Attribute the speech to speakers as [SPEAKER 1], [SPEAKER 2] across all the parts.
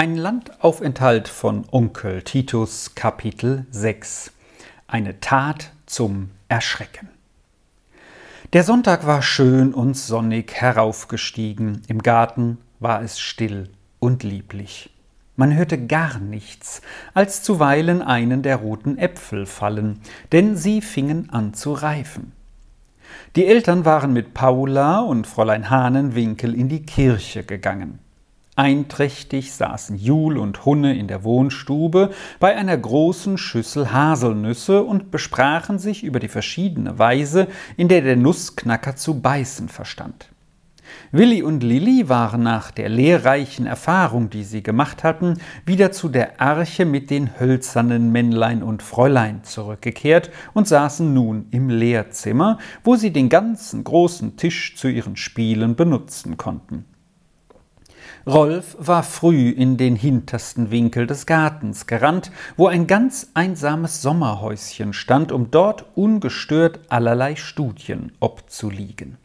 [SPEAKER 1] Ein Landaufenthalt von Onkel Titus Kapitel 6 Eine Tat zum Erschrecken Der Sonntag war schön und sonnig heraufgestiegen, im Garten war es still und lieblich. Man hörte gar nichts, als zuweilen einen der roten Äpfel fallen, denn sie fingen an zu reifen. Die Eltern waren mit Paula und Fräulein Hahnenwinkel in die Kirche gegangen. Einträchtig saßen Jul und Hunne in der Wohnstube bei einer großen Schüssel Haselnüsse und besprachen sich über die verschiedene Weise, in der der Nussknacker zu beißen verstand. Willi und Lilli waren nach der lehrreichen Erfahrung, die sie gemacht hatten, wieder zu der Arche mit den hölzernen Männlein und Fräulein zurückgekehrt und saßen nun im Lehrzimmer, wo sie den ganzen großen Tisch zu ihren Spielen benutzen konnten. Rolf war früh in den hintersten Winkel des Gartens gerannt, wo ein ganz einsames Sommerhäuschen stand, um dort ungestört allerlei Studien obzuliegen.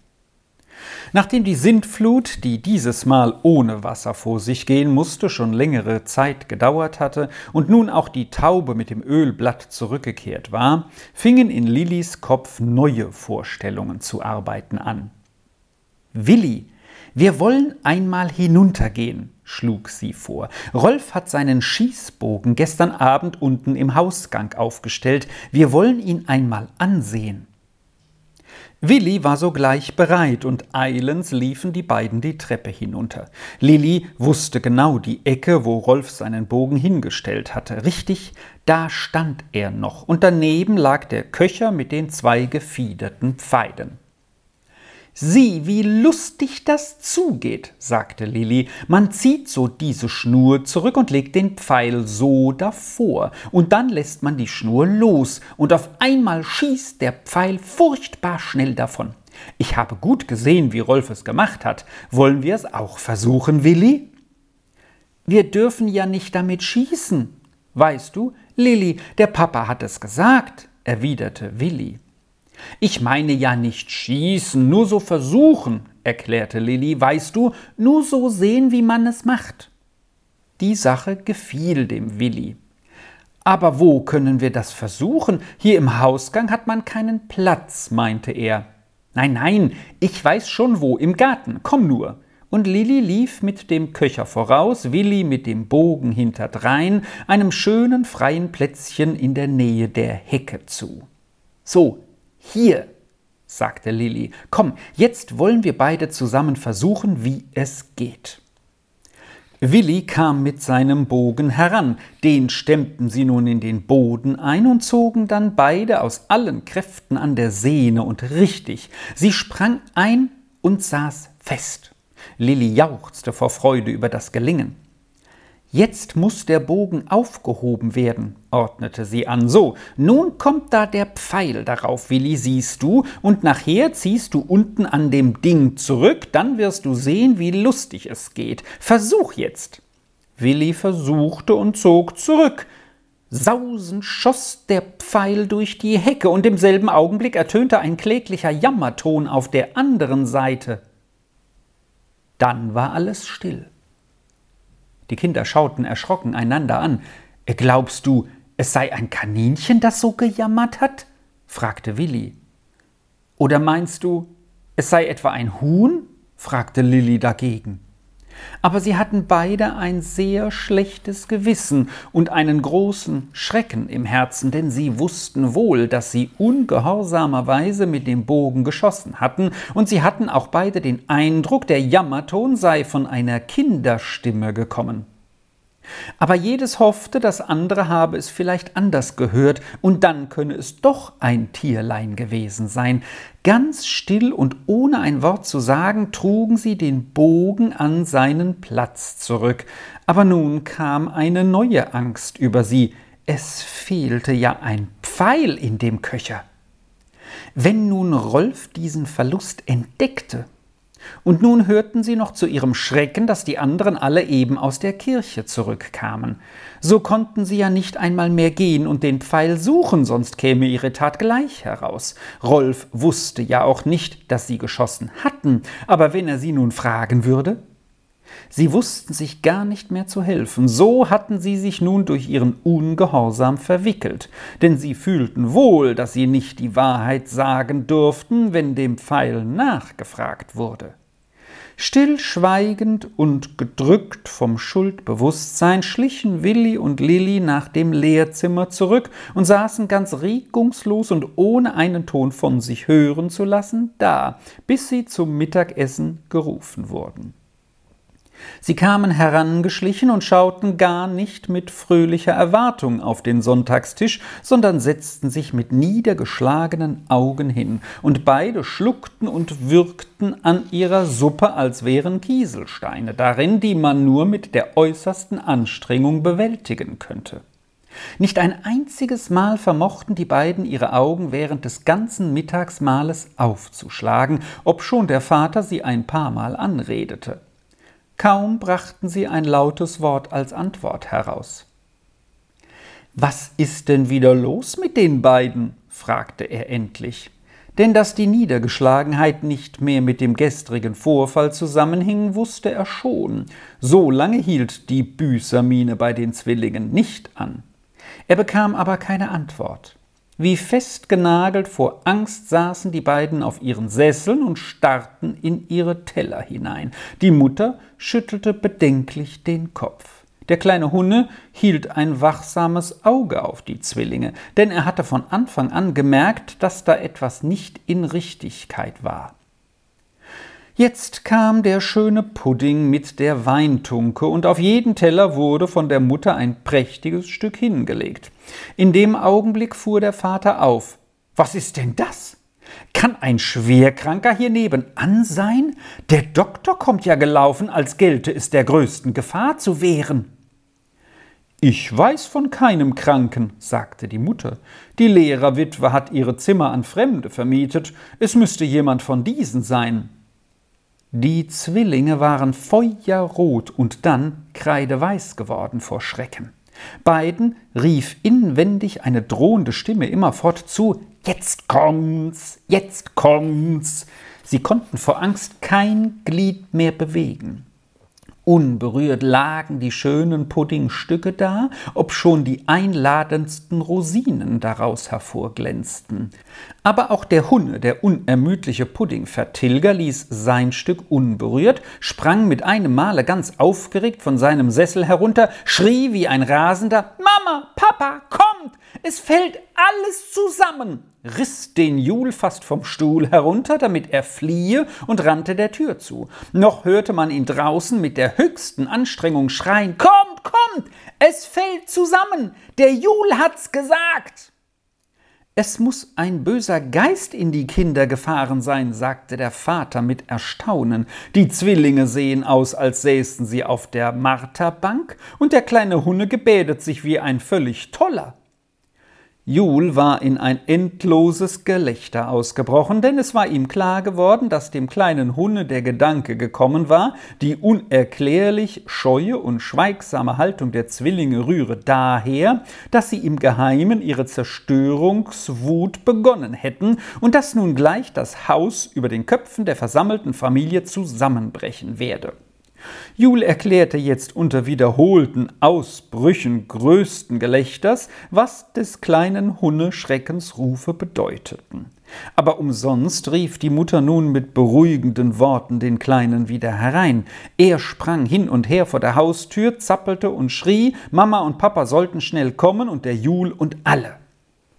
[SPEAKER 1] Nachdem die Sintflut, die dieses Mal ohne Wasser vor sich gehen musste, schon längere Zeit gedauert hatte und nun auch die Taube mit dem Ölblatt zurückgekehrt war, fingen in Lillis Kopf neue Vorstellungen zu arbeiten an. Willi, wir wollen einmal hinuntergehen, schlug sie vor. Rolf hat seinen Schießbogen gestern Abend unten im Hausgang aufgestellt. Wir wollen ihn einmal ansehen. Willi war sogleich bereit und eilends liefen die beiden die Treppe hinunter. Lilli wusste genau die Ecke, wo Rolf seinen Bogen hingestellt hatte. Richtig, da stand er noch und daneben lag der Köcher mit den zwei gefiederten Pfeilen. Sieh, wie lustig das zugeht, sagte Lilli. Man zieht so diese Schnur zurück und legt den Pfeil so davor, und dann lässt man die Schnur los, und auf einmal schießt der Pfeil furchtbar schnell davon. Ich habe gut gesehen, wie Rolf es gemacht hat. Wollen wir es auch versuchen, Willi? Wir dürfen ja nicht damit schießen. Weißt du, Lilli, der Papa hat es gesagt, erwiderte Willi. Ich meine ja nicht schießen, nur so versuchen, erklärte Lilli, weißt du, nur so sehen, wie man es macht. Die Sache gefiel dem Willi. Aber wo können wir das versuchen? Hier im Hausgang hat man keinen Platz, meinte er. Nein, nein, ich weiß schon wo, im Garten, komm nur. Und Lilli lief mit dem Köcher voraus, Willi mit dem Bogen hinterdrein, einem schönen freien Plätzchen in der Nähe der Hecke zu. So, hier, sagte Lilli, komm, jetzt wollen wir beide zusammen versuchen, wie es geht. Willi kam mit seinem Bogen heran, den stemmten sie nun in den Boden ein und zogen dann beide aus allen Kräften an der Sehne und richtig, sie sprang ein und saß fest. Lilli jauchzte vor Freude über das Gelingen. Jetzt muss der Bogen aufgehoben werden, ordnete sie an. So, nun kommt da der Pfeil darauf, Willi, siehst du, und nachher ziehst du unten an dem Ding zurück, dann wirst du sehen, wie lustig es geht. Versuch jetzt. Willi versuchte und zog zurück. Sausend schoss der Pfeil durch die Hecke, und im selben Augenblick ertönte ein kläglicher Jammerton auf der anderen Seite. Dann war alles still. Die Kinder schauten erschrocken einander an. Glaubst du, es sei ein Kaninchen, das so gejammert hat? fragte Willi. Oder meinst du, es sei etwa ein Huhn? fragte Lilli dagegen. Aber sie hatten beide ein sehr schlechtes Gewissen und einen großen Schrecken im Herzen, denn sie wussten wohl, dass sie ungehorsamerweise mit dem Bogen geschossen hatten, und sie hatten auch beide den Eindruck, der Jammerton sei von einer Kinderstimme gekommen. Aber jedes hoffte, das andere habe es vielleicht anders gehört, und dann könne es doch ein Tierlein gewesen sein. Ganz still und ohne ein Wort zu sagen, trugen sie den Bogen an seinen Platz zurück. Aber nun kam eine neue Angst über sie. Es fehlte ja ein Pfeil in dem Köcher. Wenn nun Rolf diesen Verlust entdeckte, und nun hörten sie noch zu ihrem Schrecken, dass die anderen alle eben aus der Kirche zurückkamen. So konnten sie ja nicht einmal mehr gehen und den Pfeil suchen, sonst käme ihre Tat gleich heraus. Rolf wusste ja auch nicht, dass sie geschossen hatten, aber wenn er sie nun fragen würde? Sie wussten sich gar nicht mehr zu helfen, so hatten sie sich nun durch ihren Ungehorsam verwickelt, denn sie fühlten wohl, dass sie nicht die Wahrheit sagen durften, wenn dem Pfeil nachgefragt wurde. Stillschweigend und gedrückt vom Schuldbewusstsein schlichen Willi und Lilli nach dem Lehrzimmer zurück und saßen ganz regungslos und ohne einen Ton von sich hören zu lassen da, bis sie zum Mittagessen gerufen wurden. Sie kamen herangeschlichen und schauten gar nicht mit fröhlicher Erwartung auf den Sonntagstisch, sondern setzten sich mit niedergeschlagenen Augen hin, und beide schluckten und würgten an ihrer Suppe, als wären Kieselsteine darin, die man nur mit der äußersten Anstrengung bewältigen könnte. Nicht ein einziges Mal vermochten die beiden ihre Augen während des ganzen Mittagsmahles aufzuschlagen, obschon der Vater sie ein paar Mal anredete. Kaum brachten sie ein lautes Wort als Antwort heraus. Was ist denn wieder los mit den beiden? fragte er endlich. Denn dass die Niedergeschlagenheit nicht mehr mit dem gestrigen Vorfall zusammenhing, wusste er schon. So lange hielt die Büßermiene bei den Zwillingen nicht an. Er bekam aber keine Antwort. Wie festgenagelt vor Angst saßen die beiden auf ihren Sesseln und starrten in ihre Teller hinein. Die Mutter schüttelte bedenklich den Kopf. Der kleine Hunne hielt ein wachsames Auge auf die Zwillinge, denn er hatte von Anfang an gemerkt, dass da etwas nicht in Richtigkeit war. Jetzt kam der schöne Pudding mit der Weintunke, und auf jeden Teller wurde von der Mutter ein prächtiges Stück hingelegt. In dem Augenblick fuhr der Vater auf. Was ist denn das? Kann ein Schwerkranker hier nebenan sein? Der Doktor kommt ja gelaufen, als gelte es der größten Gefahr zu wehren. Ich weiß von keinem Kranken, sagte die Mutter. Die Lehrerwitwe hat ihre Zimmer an Fremde vermietet. Es müsste jemand von diesen sein. Die Zwillinge waren feuerrot und dann kreideweiß geworden vor Schrecken. Beiden rief inwendig eine drohende Stimme immerfort zu Jetzt kommt's, jetzt kommt's. Sie konnten vor Angst kein Glied mehr bewegen. Unberührt lagen die schönen Puddingstücke da, obschon die einladendsten Rosinen daraus hervorglänzten. Aber auch der Hunne, der unermüdliche Puddingvertilger, ließ sein Stück unberührt, sprang mit einem Male ganz aufgeregt von seinem Sessel herunter, schrie wie ein Rasender Mama, Papa, kommt, es fällt alles zusammen riss den Jul fast vom Stuhl herunter, damit er fliehe, und rannte der Tür zu. Noch hörte man ihn draußen mit der höchsten Anstrengung schreien Kommt, kommt, es fällt zusammen, der Jul hat's gesagt. Es muss ein böser Geist in die Kinder gefahren sein, sagte der Vater mit Erstaunen. Die Zwillinge sehen aus, als säßen sie auf der Marterbank, und der kleine Hunne gebädet sich wie ein völlig toller. Jul war in ein endloses Gelächter ausgebrochen, denn es war ihm klar geworden, dass dem kleinen Hunne der Gedanke gekommen war, die unerklärlich scheue und schweigsame Haltung der Zwillinge rühre daher, dass sie im Geheimen ihre Zerstörungswut begonnen hätten und dass nun gleich das Haus über den Köpfen der versammelten Familie zusammenbrechen werde. Jul erklärte jetzt unter wiederholten Ausbrüchen größten Gelächters, was des kleinen Hunne Schreckensrufe bedeuteten. Aber umsonst rief die Mutter nun mit beruhigenden Worten den Kleinen wieder herein. Er sprang hin und her vor der Haustür, zappelte und schrie, Mama und Papa sollten schnell kommen und der Jul und alle.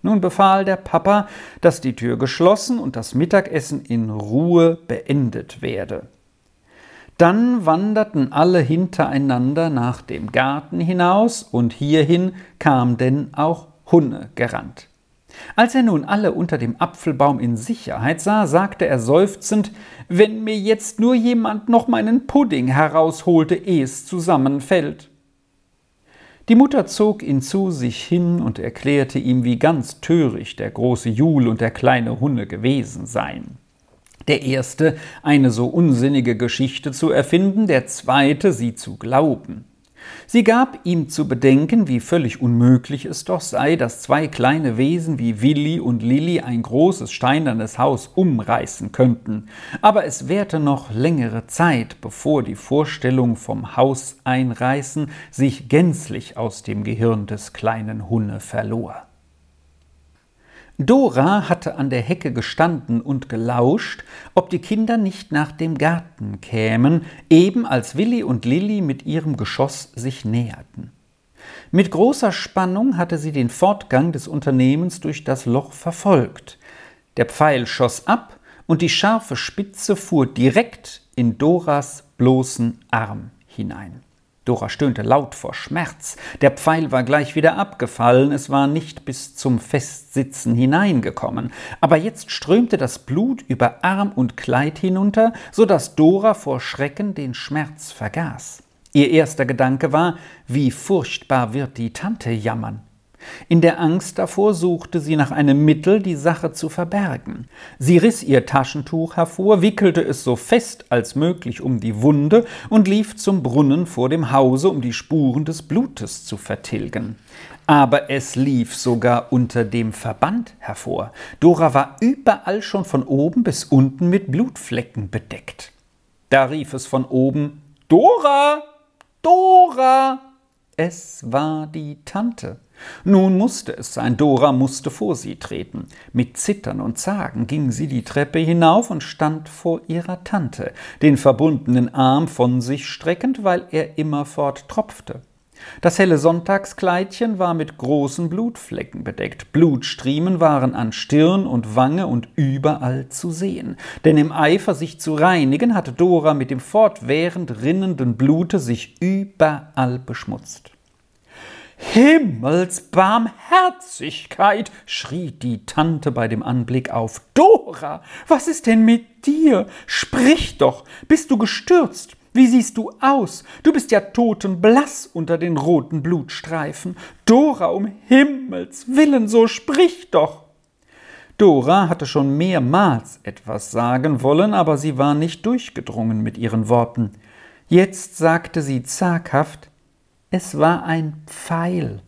[SPEAKER 1] Nun befahl der Papa, dass die Tür geschlossen und das Mittagessen in Ruhe beendet werde. Dann wanderten alle hintereinander nach dem Garten hinaus, und hierhin kam denn auch Hunne gerannt. Als er nun alle unter dem Apfelbaum in Sicherheit sah, sagte er seufzend, wenn mir jetzt nur jemand noch meinen Pudding herausholte, ehe es zusammenfällt. Die Mutter zog ihn zu sich hin und erklärte ihm, wie ganz töricht der große Jul und der kleine Hunne gewesen seien. Der erste, eine so unsinnige Geschichte zu erfinden, der zweite, sie zu glauben. Sie gab ihm zu bedenken, wie völlig unmöglich es doch sei, dass zwei kleine Wesen wie Willi und Lilli ein großes steinernes Haus umreißen könnten. Aber es währte noch längere Zeit, bevor die Vorstellung vom Haus einreißen sich gänzlich aus dem Gehirn des kleinen Hunne verlor. Dora hatte an der Hecke gestanden und gelauscht, ob die Kinder nicht nach dem Garten kämen, eben als Willi und Lilli mit ihrem Geschoss sich näherten. Mit großer Spannung hatte sie den Fortgang des Unternehmens durch das Loch verfolgt. Der Pfeil schoss ab und die scharfe Spitze fuhr direkt in Doras bloßen Arm hinein. Dora stöhnte laut vor Schmerz. Der Pfeil war gleich wieder abgefallen, es war nicht bis zum Festsitzen hineingekommen. Aber jetzt strömte das Blut über Arm und Kleid hinunter, so dass Dora vor Schrecken den Schmerz vergaß. Ihr erster Gedanke war, wie furchtbar wird die Tante jammern. In der Angst davor suchte sie nach einem Mittel, die Sache zu verbergen. Sie riss ihr Taschentuch hervor, wickelte es so fest als möglich um die Wunde und lief zum Brunnen vor dem Hause, um die Spuren des Blutes zu vertilgen. Aber es lief sogar unter dem Verband hervor. Dora war überall schon von oben bis unten mit Blutflecken bedeckt. Da rief es von oben Dora. Dora. Es war die Tante. Nun musste es sein, Dora musste vor sie treten. Mit Zittern und Zagen ging sie die Treppe hinauf und stand vor ihrer Tante, den verbundenen Arm von sich streckend, weil er immerfort tropfte. Das helle Sonntagskleidchen war mit großen Blutflecken bedeckt. Blutstriemen waren an Stirn und Wange und überall zu sehen. Denn im Eifer, sich zu reinigen, hatte Dora mit dem fortwährend rinnenden Blute sich überall beschmutzt. Himmelsbarmherzigkeit, schrie die Tante bei dem Anblick auf. Dora, was ist denn mit dir? Sprich doch, bist du gestürzt? Wie siehst du aus? Du bist ja totenblass unter den roten Blutstreifen. Dora, um Himmels willen, so sprich doch! Dora hatte schon mehrmals etwas sagen wollen, aber sie war nicht durchgedrungen mit ihren Worten. Jetzt sagte sie zaghaft es war ein Pfeil.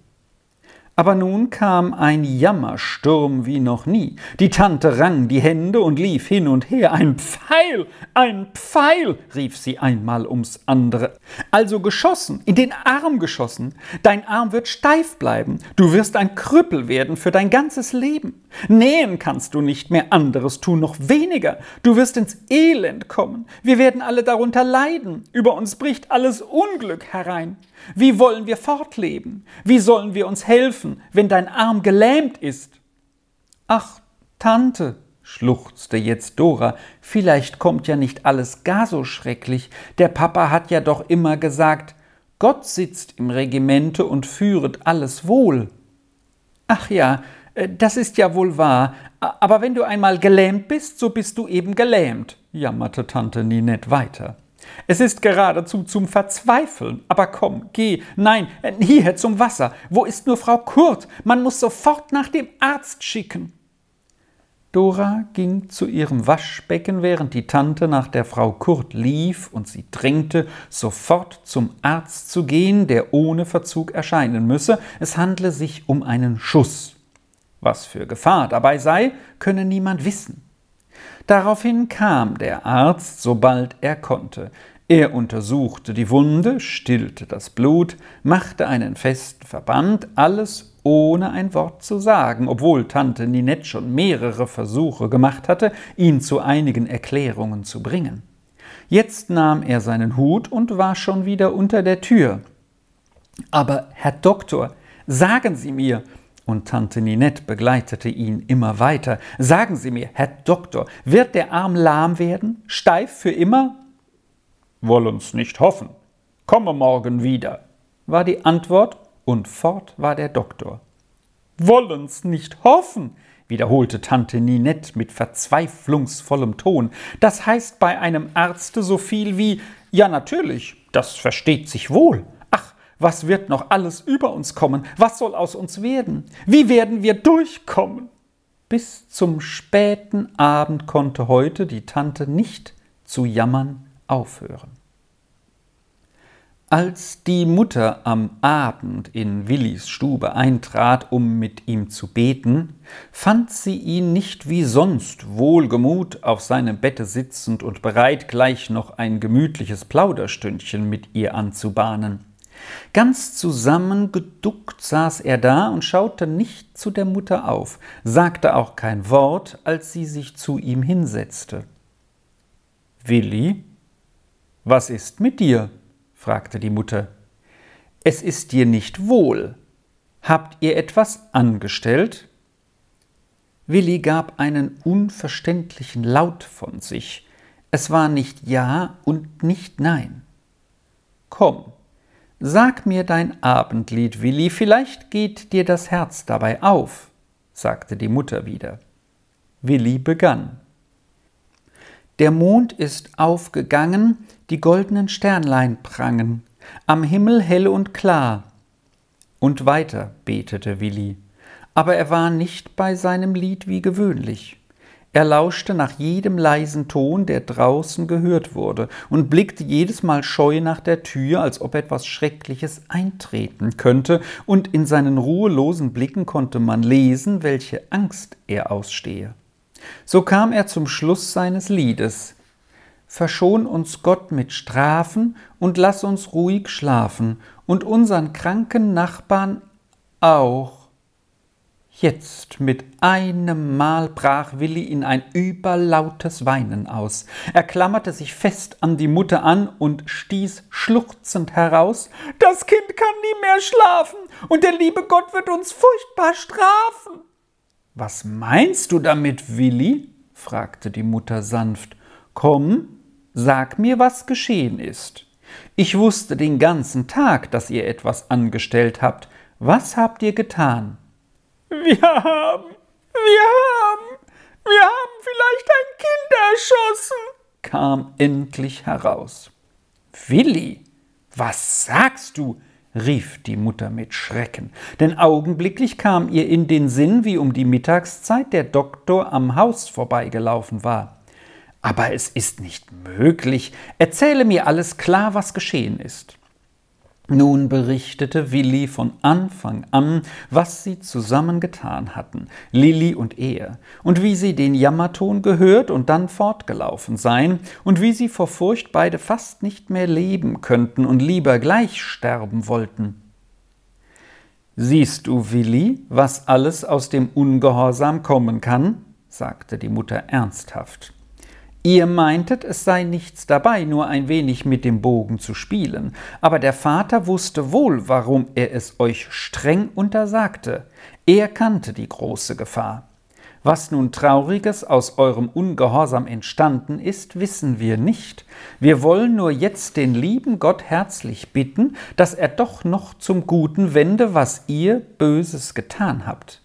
[SPEAKER 1] Aber nun kam ein Jammersturm wie noch nie. Die Tante rang die Hände und lief hin und her. Ein Pfeil, ein Pfeil, rief sie einmal ums andere. Also geschossen, in den Arm geschossen. Dein Arm wird steif bleiben. Du wirst ein Krüppel werden für dein ganzes Leben. Nähen kannst du nicht mehr, anderes tun noch weniger. Du wirst ins Elend kommen. Wir werden alle darunter leiden. Über uns bricht alles Unglück herein. Wie wollen wir fortleben? Wie sollen wir uns helfen, wenn dein Arm gelähmt ist? Ach, Tante, schluchzte jetzt Dora, vielleicht kommt ja nicht alles gar so schrecklich. Der Papa hat ja doch immer gesagt, Gott sitzt im Regimente und führet alles wohl. Ach ja, äh, das ist ja wohl wahr, aber wenn du einmal gelähmt bist, so bist du eben gelähmt, jammerte Tante Ninette weiter. Es ist geradezu zum Verzweifeln. Aber komm, geh. Nein, hierher zum Wasser. Wo ist nur Frau Kurt? Man muss sofort nach dem Arzt schicken. Dora ging zu ihrem Waschbecken, während die Tante nach der Frau Kurt lief und sie drängte, sofort zum Arzt zu gehen, der ohne Verzug erscheinen müsse. Es handle sich um einen Schuss. Was für Gefahr dabei sei, könne niemand wissen. Daraufhin kam der Arzt, sobald er konnte. Er untersuchte die Wunde, stillte das Blut, machte einen festen Verband, alles ohne ein Wort zu sagen, obwohl Tante Ninette schon mehrere Versuche gemacht hatte, ihn zu einigen Erklärungen zu bringen. Jetzt nahm er seinen Hut und war schon wieder unter der Tür. Aber, Herr Doktor, sagen Sie mir, und Tante Ninette begleitete ihn immer weiter. Sagen Sie mir, Herr Doktor, wird der Arm lahm werden? Steif für immer? Wollen's nicht hoffen. Komme morgen wieder, war die Antwort, und fort war der Doktor. Wollen's nicht hoffen, wiederholte Tante Ninette mit verzweiflungsvollem Ton. Das heißt bei einem Arzte so viel wie Ja, natürlich, das versteht sich wohl. Was wird noch alles über uns kommen? Was soll aus uns werden? Wie werden wir durchkommen? Bis zum späten Abend konnte heute die Tante nicht zu jammern aufhören. Als die Mutter am Abend in Willis Stube eintrat, um mit ihm zu beten, fand sie ihn nicht wie sonst wohlgemut auf seinem Bette sitzend und bereit, gleich noch ein gemütliches Plauderstündchen mit ihr anzubahnen. Ganz zusammengeduckt saß er da und schaute nicht zu der Mutter auf, sagte auch kein Wort, als sie sich zu ihm hinsetzte. Willi, was ist mit dir? fragte die Mutter. Es ist dir nicht wohl. Habt ihr etwas angestellt? Willi gab einen unverständlichen Laut von sich. Es war nicht Ja und nicht Nein. Komm, sag mir dein Abendlied, Willi, vielleicht geht dir das Herz dabei auf, sagte die Mutter wieder. Willi begann. Der Mond ist aufgegangen, die goldenen Sternlein prangen, am Himmel hell und klar. Und weiter betete Willi, aber er war nicht bei seinem Lied wie gewöhnlich. Er lauschte nach jedem leisen Ton, der draußen gehört wurde, und blickte jedes Mal scheu nach der Tür, als ob etwas Schreckliches eintreten könnte, und in seinen ruhelosen Blicken konnte man lesen, welche Angst er ausstehe. So kam er zum Schluss seines Liedes. Verschon uns Gott mit Strafen und lass uns ruhig schlafen und unseren kranken Nachbarn auch. Jetzt mit einem Mal brach Willi in ein überlautes Weinen aus. Er klammerte sich fest an die Mutter an und stieß schluchzend heraus Das Kind kann nie mehr schlafen, und der liebe Gott wird uns furchtbar strafen. Was meinst du damit, Willi? fragte die Mutter sanft. Komm, sag mir, was geschehen ist. Ich wusste den ganzen Tag, dass ihr etwas angestellt habt. Was habt ihr getan? Wir haben, wir haben, wir haben vielleicht ein Kind erschossen, kam endlich heraus. Willi, was sagst du? rief die Mutter mit Schrecken, denn augenblicklich kam ihr in den Sinn, wie um die Mittagszeit der Doktor am Haus vorbeigelaufen war. Aber es ist nicht möglich. Erzähle mir alles klar, was geschehen ist. Nun berichtete Willi von Anfang an, was sie zusammen getan hatten, Lilli und er, und wie sie den Jammerton gehört und dann fortgelaufen seien, und wie sie vor Furcht beide fast nicht mehr leben könnten und lieber gleich sterben wollten. Siehst du, Willi, was alles aus dem Ungehorsam kommen kann? sagte die Mutter ernsthaft. Ihr meintet, es sei nichts dabei, nur ein wenig mit dem Bogen zu spielen, aber der Vater wusste wohl, warum er es euch streng untersagte. Er kannte die große Gefahr. Was nun Trauriges aus eurem Ungehorsam entstanden ist, wissen wir nicht. Wir wollen nur jetzt den lieben Gott herzlich bitten, dass er doch noch zum Guten wende, was ihr Böses getan habt.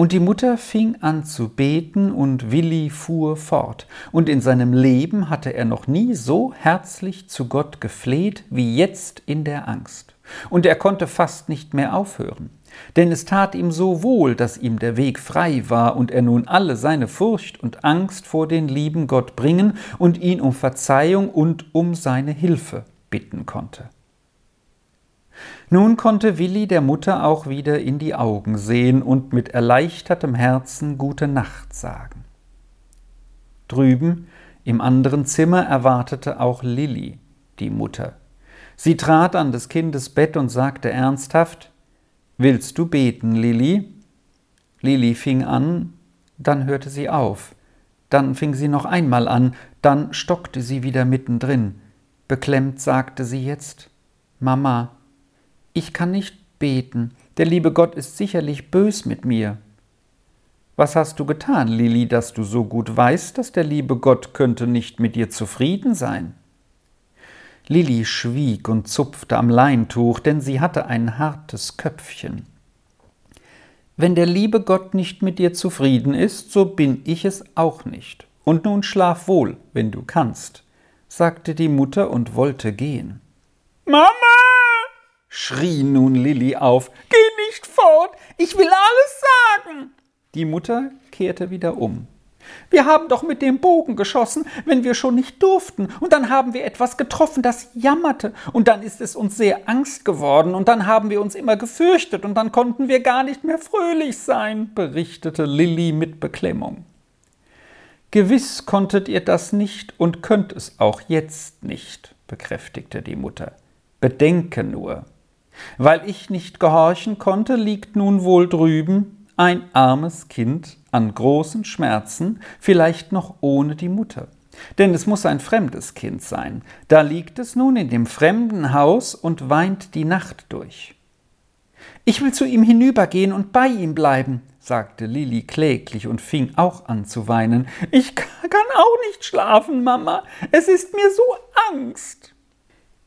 [SPEAKER 1] Und die Mutter fing an zu beten und Willi fuhr fort. Und in seinem Leben hatte er noch nie so herzlich zu Gott gefleht wie jetzt in der Angst. Und er konnte fast nicht mehr aufhören. Denn es tat ihm so wohl, dass ihm der Weg frei war und er nun alle seine Furcht und Angst vor den lieben Gott bringen und ihn um Verzeihung und um seine Hilfe bitten konnte. Nun konnte Willi der Mutter auch wieder in die Augen sehen und mit erleichtertem Herzen Gute Nacht sagen. Drüben im anderen Zimmer erwartete auch Lilli, die Mutter. Sie trat an des Kindes Bett und sagte ernsthaft Willst du beten, Lilli? Lilli fing an, dann hörte sie auf, dann fing sie noch einmal an, dann stockte sie wieder mittendrin. Beklemmt sagte sie jetzt Mama, ich kann nicht beten, der liebe Gott ist sicherlich bös mit mir. Was hast du getan, Lili, dass du so gut weißt, dass der liebe Gott könnte nicht mit dir zufrieden sein? Lilli schwieg und zupfte am Leintuch, denn sie hatte ein hartes Köpfchen. Wenn der liebe Gott nicht mit dir zufrieden ist, so bin ich es auch nicht. Und nun schlaf wohl, wenn du kannst, sagte die Mutter und wollte gehen. Mama! Schrie nun Lilli auf. Geh nicht fort, ich will alles sagen. Die Mutter kehrte wieder um. Wir haben doch mit dem Bogen geschossen, wenn wir schon nicht durften, und dann haben wir etwas getroffen, das jammerte, und dann ist es uns sehr Angst geworden, und dann haben wir uns immer gefürchtet, und dann konnten wir gar nicht mehr fröhlich sein, berichtete Lilli mit Beklemmung. Gewiss konntet ihr das nicht und könnt es auch jetzt nicht, bekräftigte die Mutter. Bedenke nur. Weil ich nicht gehorchen konnte, liegt nun wohl drüben ein armes Kind an großen Schmerzen, vielleicht noch ohne die Mutter. Denn es muss ein fremdes Kind sein. Da liegt es nun in dem fremden Haus und weint die Nacht durch. Ich will zu ihm hinübergehen und bei ihm bleiben, sagte Lilli kläglich und fing auch an zu weinen. Ich kann auch nicht schlafen, Mama. Es ist mir so Angst.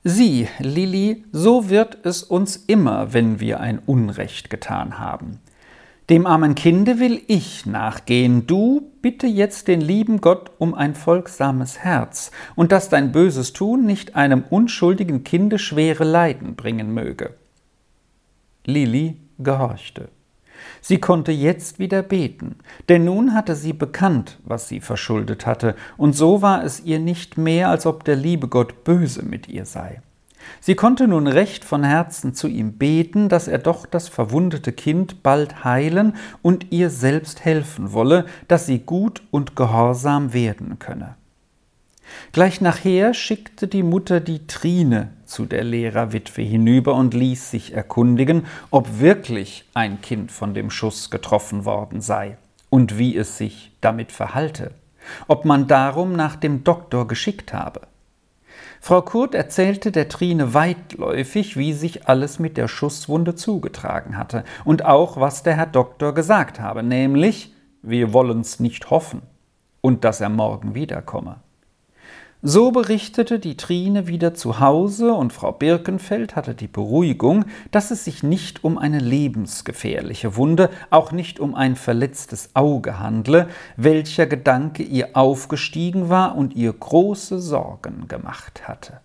[SPEAKER 1] Sieh, Lilli, so wird es uns immer, wenn wir ein Unrecht getan haben. Dem armen Kinde will ich nachgehen. Du bitte jetzt den lieben Gott um ein folgsames Herz und dass dein böses Tun nicht einem unschuldigen Kinde schwere Leiden bringen möge. Lili gehorchte. Sie konnte jetzt wieder beten, denn nun hatte sie bekannt, was sie verschuldet hatte, und so war es ihr nicht mehr, als ob der liebe Gott böse mit ihr sei. Sie konnte nun recht von Herzen zu ihm beten, dass er doch das verwundete Kind bald heilen und ihr selbst helfen wolle, dass sie gut und gehorsam werden könne. Gleich nachher schickte die Mutter die Trine zu der Lehrerwitwe hinüber und ließ sich erkundigen, ob wirklich ein Kind von dem Schuss getroffen worden sei und wie es sich damit verhalte, ob man darum nach dem Doktor geschickt habe. Frau Kurt erzählte der Trine weitläufig, wie sich alles mit der Schusswunde zugetragen hatte und auch, was der Herr Doktor gesagt habe, nämlich, wir wollen's nicht hoffen und dass er morgen wiederkomme. So berichtete die Trine wieder zu Hause und Frau Birkenfeld hatte die Beruhigung, dass es sich nicht um eine lebensgefährliche Wunde, auch nicht um ein verletztes Auge handle, welcher Gedanke ihr aufgestiegen war und ihr große Sorgen gemacht hatte.